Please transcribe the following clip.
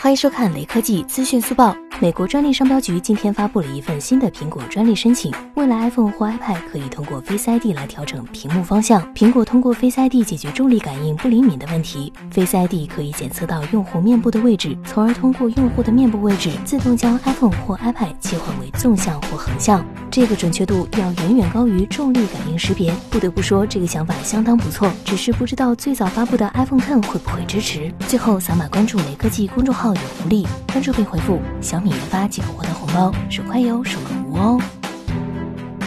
欢迎收看雷科技资讯速报。美国专利商标局今天发布了一份新的苹果专利申请，未来 iPhone 或 iPad 可以通过 Face ID 来调整屏幕方向。苹果通过 Face ID 解决重力感应不灵敏的问题。Face ID 可以检测到用户面部的位置，从而通过用户的面部位置自动将 iPhone 或 iPad 切换为纵向或横向。这个准确度要远远高于重力感应识别。不得不说，这个想法相当不错，只是不知道最早发布的 iPhone Ten 会不会支持。最后扫码关注雷科技公众号有福利，关注并回复小米研发即可获得红包，手快有，手慢无哦。